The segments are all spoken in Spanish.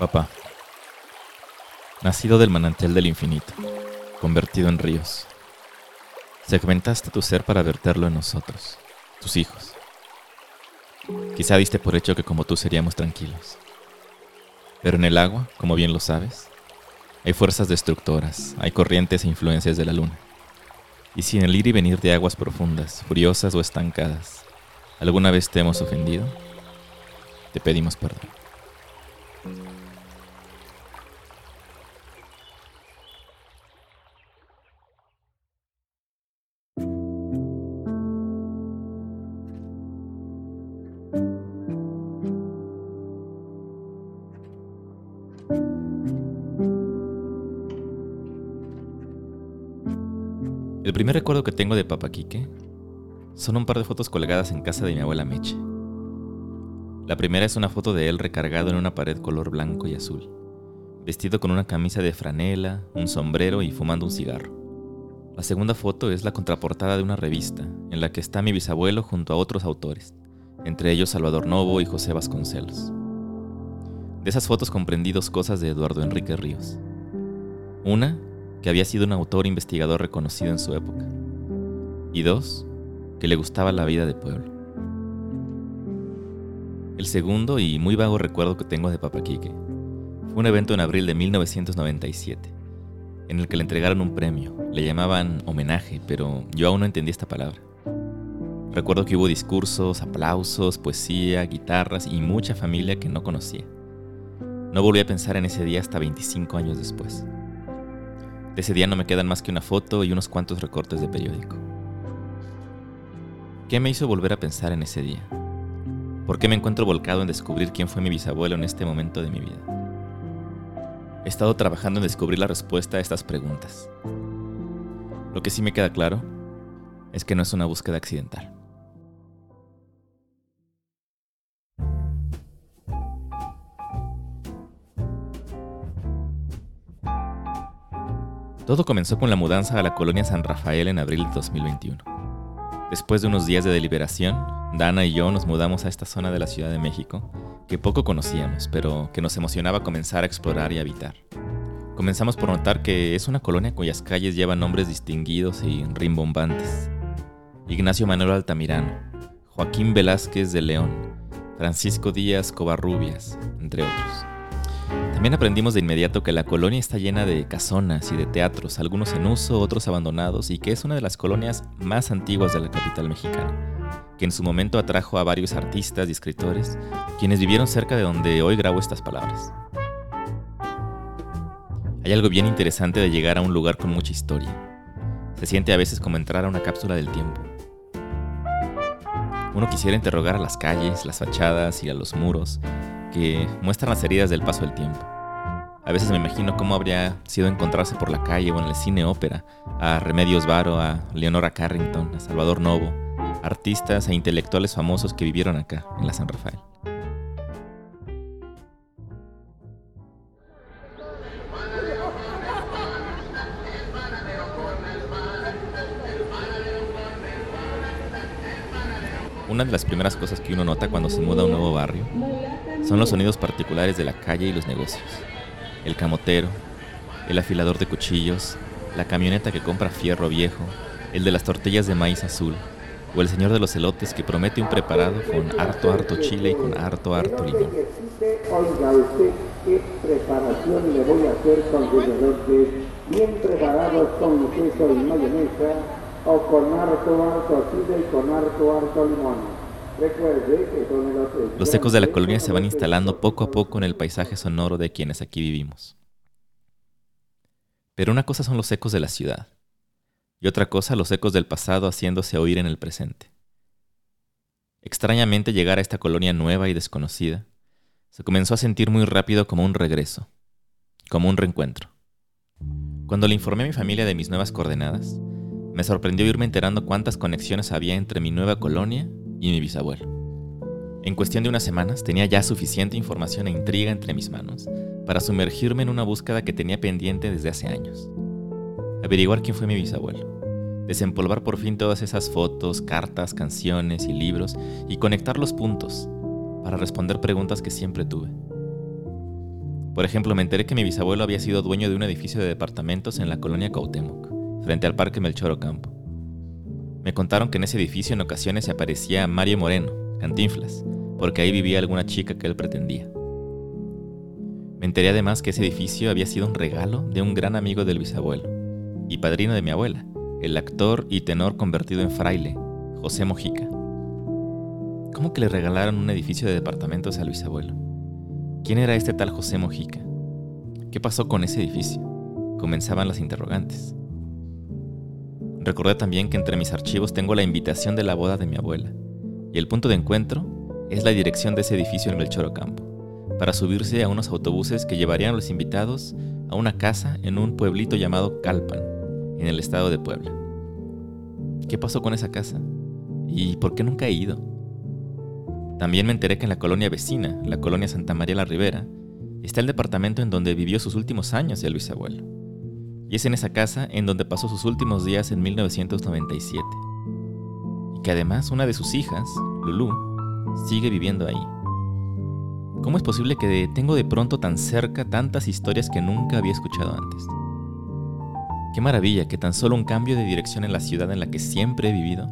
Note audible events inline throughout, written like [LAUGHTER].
Papá, nacido del manantial del infinito, convertido en ríos, segmentaste tu ser para verterlo en nosotros, tus hijos. Quizá diste por hecho que como tú seríamos tranquilos. Pero en el agua, como bien lo sabes, hay fuerzas destructoras, hay corrientes e influencias de la luna. Y si en el ir y venir de aguas profundas, furiosas o estancadas, alguna vez te hemos ofendido, te pedimos perdón. El primer recuerdo que tengo de Papa Quique son un par de fotos colgadas en casa de mi abuela Meche. La primera es una foto de él recargado en una pared color blanco y azul, vestido con una camisa de franela, un sombrero y fumando un cigarro. La segunda foto es la contraportada de una revista, en la que está mi bisabuelo junto a otros autores, entre ellos Salvador Novo y José Vasconcelos. De esas fotos comprendí dos cosas de Eduardo Enrique Ríos. Una que había sido un autor investigador reconocido en su época. Y dos, que le gustaba la vida de pueblo. El segundo y muy vago recuerdo que tengo de Papaquique fue un evento en abril de 1997, en el que le entregaron un premio. Le llamaban homenaje, pero yo aún no entendí esta palabra. Recuerdo que hubo discursos, aplausos, poesía, guitarras y mucha familia que no conocía. No volví a pensar en ese día hasta 25 años después. De ese día no me quedan más que una foto y unos cuantos recortes de periódico. ¿Qué me hizo volver a pensar en ese día? ¿Por qué me encuentro volcado en descubrir quién fue mi bisabuelo en este momento de mi vida? He estado trabajando en descubrir la respuesta a estas preguntas. Lo que sí me queda claro es que no es una búsqueda accidental. Todo comenzó con la mudanza a la colonia San Rafael en abril de 2021. Después de unos días de deliberación, Dana y yo nos mudamos a esta zona de la Ciudad de México, que poco conocíamos, pero que nos emocionaba comenzar a explorar y habitar. Comenzamos por notar que es una colonia cuyas calles llevan nombres distinguidos y rimbombantes. Ignacio Manuel Altamirano, Joaquín Velázquez de León, Francisco Díaz Covarrubias, entre otros. También aprendimos de inmediato que la colonia está llena de casonas y de teatros, algunos en uso, otros abandonados, y que es una de las colonias más antiguas de la capital mexicana, que en su momento atrajo a varios artistas y escritores, quienes vivieron cerca de donde hoy grabo estas palabras. Hay algo bien interesante de llegar a un lugar con mucha historia. Se siente a veces como entrar a una cápsula del tiempo. Uno quisiera interrogar a las calles, las fachadas y a los muros, que muestran las heridas del paso del tiempo. A veces me imagino cómo habría sido encontrarse por la calle o en el cine ópera a Remedios Varo, a Leonora Carrington, a Salvador Novo, artistas e intelectuales famosos que vivieron acá, en la San Rafael. Una de las primeras cosas que uno nota cuando se muda a un nuevo barrio son los sonidos particulares de la calle y los negocios. El camotero, el afilador de cuchillos, la camioneta que compra fierro viejo, el de las tortillas de maíz azul, o el señor de los elotes que promete un preparado con harto harto chile y con harto harto limón. O con harto harto chile y con harto harto limón. Los ecos de la colonia se van instalando poco a poco en el paisaje sonoro de quienes aquí vivimos. Pero una cosa son los ecos de la ciudad y otra cosa los ecos del pasado haciéndose oír en el presente. Extrañamente llegar a esta colonia nueva y desconocida se comenzó a sentir muy rápido como un regreso, como un reencuentro. Cuando le informé a mi familia de mis nuevas coordenadas, me sorprendió irme enterando cuántas conexiones había entre mi nueva colonia y mi bisabuelo. En cuestión de unas semanas tenía ya suficiente información e intriga entre mis manos para sumergirme en una búsqueda que tenía pendiente desde hace años. Averiguar quién fue mi bisabuelo. Desempolvar por fin todas esas fotos, cartas, canciones y libros y conectar los puntos para responder preguntas que siempre tuve. Por ejemplo, me enteré que mi bisabuelo había sido dueño de un edificio de departamentos en la colonia Cuauhtémoc, frente al Parque Melchor Ocampo. Me contaron que en ese edificio en ocasiones se aparecía Mario Moreno, Cantinflas, porque ahí vivía alguna chica que él pretendía. Me enteré además que ese edificio había sido un regalo de un gran amigo del bisabuelo y padrino de mi abuela, el actor y tenor convertido en fraile, José Mojica. ¿Cómo que le regalaron un edificio de departamentos al bisabuelo? ¿Quién era este tal José Mojica? ¿Qué pasó con ese edificio? Comenzaban las interrogantes. Recordé también que entre mis archivos tengo la invitación de la boda de mi abuela, y el punto de encuentro es la dirección de ese edificio en Melchor Ocampo, para subirse a unos autobuses que llevarían a los invitados a una casa en un pueblito llamado Calpan, en el estado de Puebla. ¿Qué pasó con esa casa? ¿Y por qué nunca he ido? También me enteré que en la colonia vecina, la colonia Santa María la Ribera, está el departamento en donde vivió sus últimos años el bisabuelo. Y es en esa casa en donde pasó sus últimos días en 1997. Y que además una de sus hijas, Lulu, sigue viviendo ahí. ¿Cómo es posible que tengo de pronto tan cerca tantas historias que nunca había escuchado antes? Qué maravilla que tan solo un cambio de dirección en la ciudad en la que siempre he vivido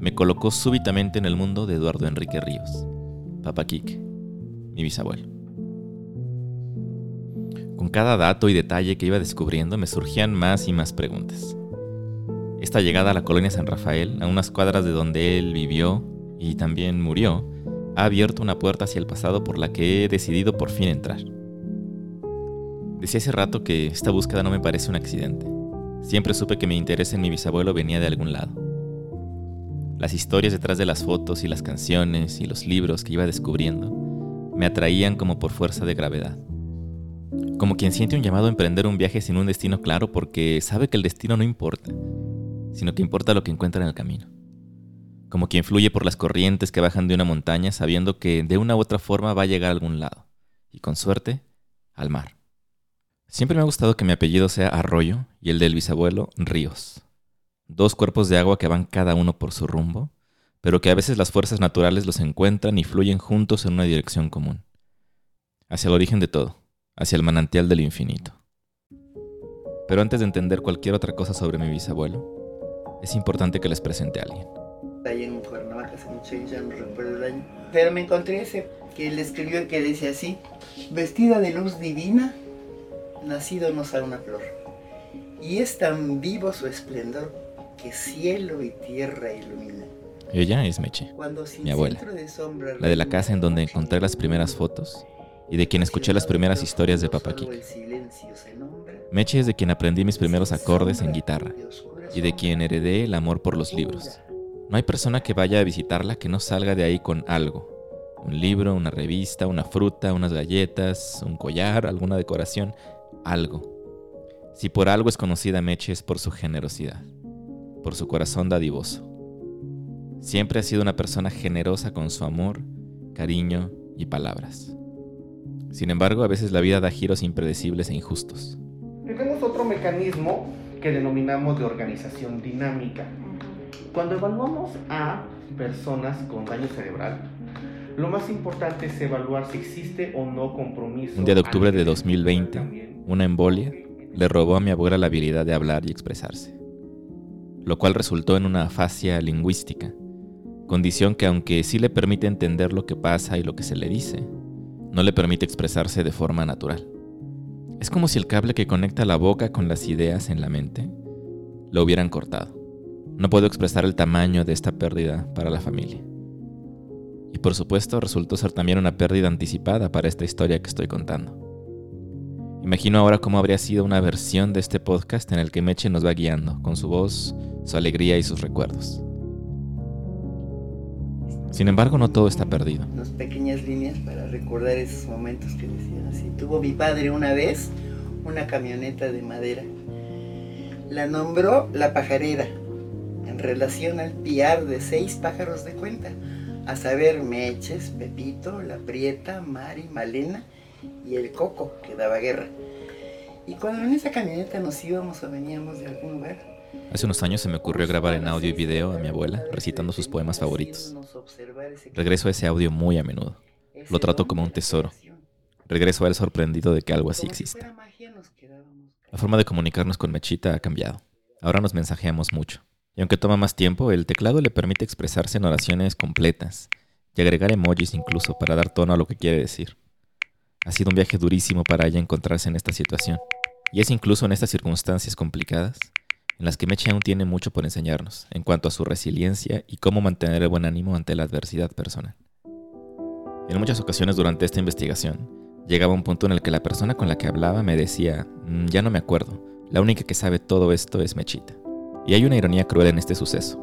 me colocó súbitamente en el mundo de Eduardo Enrique Ríos, Papa Quique, mi bisabuelo. Con cada dato y detalle que iba descubriendo me surgían más y más preguntas. Esta llegada a la colonia San Rafael, a unas cuadras de donde él vivió y también murió, ha abierto una puerta hacia el pasado por la que he decidido por fin entrar. Decía hace rato que esta búsqueda no me parece un accidente. Siempre supe que mi interés en mi bisabuelo venía de algún lado. Las historias detrás de las fotos y las canciones y los libros que iba descubriendo me atraían como por fuerza de gravedad como quien siente un llamado a emprender un viaje sin un destino claro porque sabe que el destino no importa, sino que importa lo que encuentra en el camino. Como quien fluye por las corrientes que bajan de una montaña sabiendo que de una u otra forma va a llegar a algún lado, y con suerte, al mar. Siempre me ha gustado que mi apellido sea Arroyo y el del bisabuelo Ríos. Dos cuerpos de agua que van cada uno por su rumbo, pero que a veces las fuerzas naturales los encuentran y fluyen juntos en una dirección común. Hacia el origen de todo, hacia el manantial del infinito. Pero antes de entender cualquier otra cosa sobre mi bisabuelo, es importante que les presente a alguien. Ahí en Cuernavaca hace mucho ya no recuerdo el año. Pero me encontré ese que él escribió que dice así: Vestida de luz divina, nacido nos a una flor. Y es tan vivo su esplendor que cielo y tierra ilumina. Ella es Meche, mi abuela, la de la casa en donde encontré las primeras fotos y de quien escuché las primeras historias de Papa Meche es de quien aprendí mis primeros acordes en guitarra y de quien heredé el amor por los libros. No hay persona que vaya a visitarla que no salga de ahí con algo. Un libro, una revista, una fruta, unas galletas, un collar, alguna decoración, algo. Si por algo es conocida Meche es por su generosidad, por su corazón dadivoso. Siempre ha sido una persona generosa con su amor, cariño y palabras. Sin embargo, a veces la vida da giros impredecibles e injustos. Tenemos otro mecanismo que denominamos de organización dinámica. Cuando evaluamos a personas con daño cerebral, lo más importante es evaluar si existe o no compromiso. Un día de octubre de 2020, una embolia le robó a mi abuela la habilidad de hablar y expresarse, lo cual resultó en una afasia lingüística, condición que aunque sí le permite entender lo que pasa y lo que se le dice, no le permite expresarse de forma natural. Es como si el cable que conecta la boca con las ideas en la mente lo hubieran cortado. No puedo expresar el tamaño de esta pérdida para la familia. Y por supuesto resultó ser también una pérdida anticipada para esta historia que estoy contando. Imagino ahora cómo habría sido una versión de este podcast en el que Meche nos va guiando, con su voz, su alegría y sus recuerdos. Sin embargo, no todo está perdido. Las pequeñas líneas para recordar esos momentos que decían así. Tuvo mi padre una vez una camioneta de madera. La nombró la pajarera, en relación al piar de seis pájaros de cuenta, a saber Meches, Pepito, La Prieta, Mari, Malena y el Coco, que daba guerra. Y cuando en esa camioneta nos íbamos o veníamos de algún lugar, Hace unos años se me ocurrió grabar en audio y video a mi abuela recitando sus poemas favoritos. Regreso a ese audio muy a menudo. Lo trato como un tesoro, regreso a él sorprendido de que algo así existe. La forma de comunicarnos con Mechita ha cambiado. Ahora nos mensajeamos mucho. Y aunque toma más tiempo, el teclado le permite expresarse en oraciones completas y agregar emojis incluso para dar tono a lo que quiere decir. Ha sido un viaje durísimo para ella encontrarse en esta situación. Y es incluso en estas circunstancias complicadas en las que Meche aún tiene mucho por enseñarnos en cuanto a su resiliencia y cómo mantener el buen ánimo ante la adversidad personal. En muchas ocasiones durante esta investigación, llegaba un punto en el que la persona con la que hablaba me decía, mm, ya no me acuerdo, la única que sabe todo esto es Mechita. Y hay una ironía cruel en este suceso,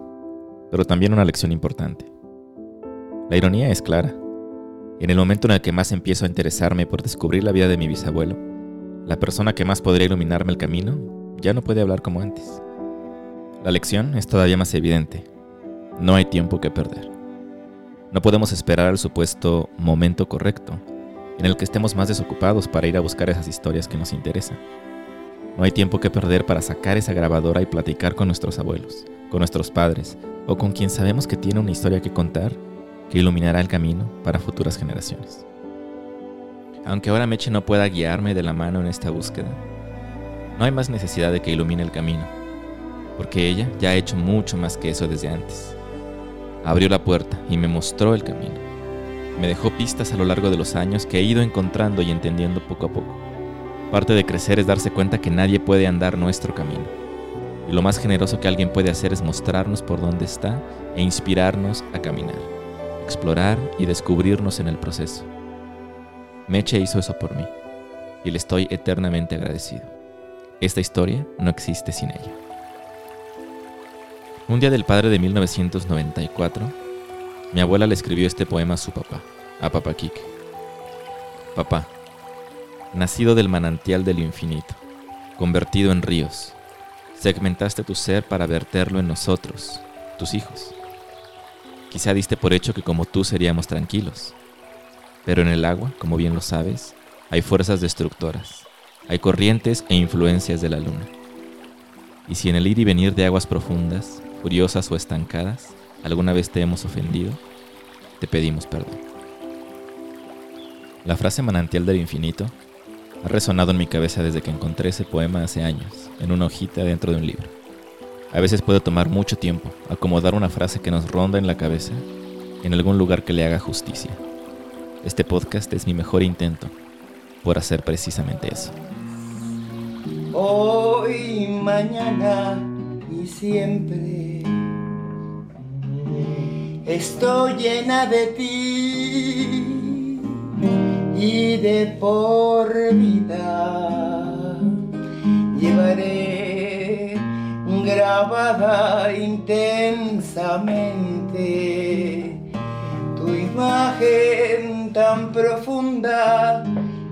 pero también una lección importante. La ironía es clara. En el momento en el que más empiezo a interesarme por descubrir la vida de mi bisabuelo, la persona que más podría iluminarme el camino ya no puede hablar como antes. La lección es todavía más evidente. No hay tiempo que perder. No podemos esperar al supuesto momento correcto, en el que estemos más desocupados para ir a buscar esas historias que nos interesan. No hay tiempo que perder para sacar esa grabadora y platicar con nuestros abuelos, con nuestros padres o con quien sabemos que tiene una historia que contar que iluminará el camino para futuras generaciones. Aunque ahora Meche no pueda guiarme de la mano en esta búsqueda, no hay más necesidad de que ilumine el camino, porque ella ya ha hecho mucho más que eso desde antes. Abrió la puerta y me mostró el camino. Me dejó pistas a lo largo de los años que he ido encontrando y entendiendo poco a poco. Parte de crecer es darse cuenta que nadie puede andar nuestro camino. Y lo más generoso que alguien puede hacer es mostrarnos por dónde está e inspirarnos a caminar, explorar y descubrirnos en el proceso. Meche hizo eso por mí y le estoy eternamente agradecido. Esta historia no existe sin ella. Un día del padre de 1994, mi abuela le escribió este poema a su papá, a papá Kike. Papá, nacido del manantial del infinito, convertido en ríos. Segmentaste tu ser para verterlo en nosotros, tus hijos. Quizá diste por hecho que como tú seríamos tranquilos, pero en el agua, como bien lo sabes, hay fuerzas destructoras, hay corrientes e influencias de la luna. Y si en el ir y venir de aguas profundas, furiosas o estancadas, alguna vez te hemos ofendido, te pedimos perdón. La frase manantial del infinito ha resonado en mi cabeza desde que encontré ese poema hace años, en una hojita dentro de un libro. A veces puede tomar mucho tiempo acomodar una frase que nos ronda en la cabeza en algún lugar que le haga justicia. Este podcast es mi mejor intento por hacer precisamente eso. Hoy, mañana y siempre estoy llena de ti y de por vida llevaré grabada intensamente tu imagen tan profunda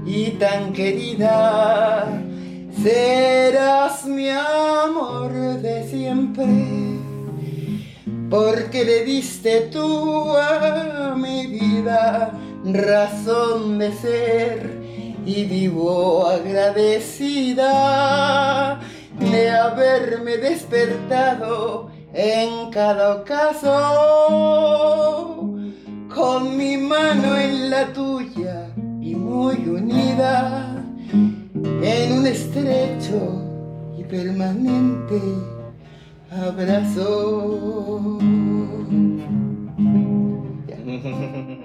y tan querida. Serás mi amor de siempre, porque le diste tú a mi vida razón de ser y vivo agradecida de haberme despertado en cada ocaso. Con mi mano en la tuya y muy unida en un estrecho y permanente Have. Yeah. [LAUGHS] [LAUGHS]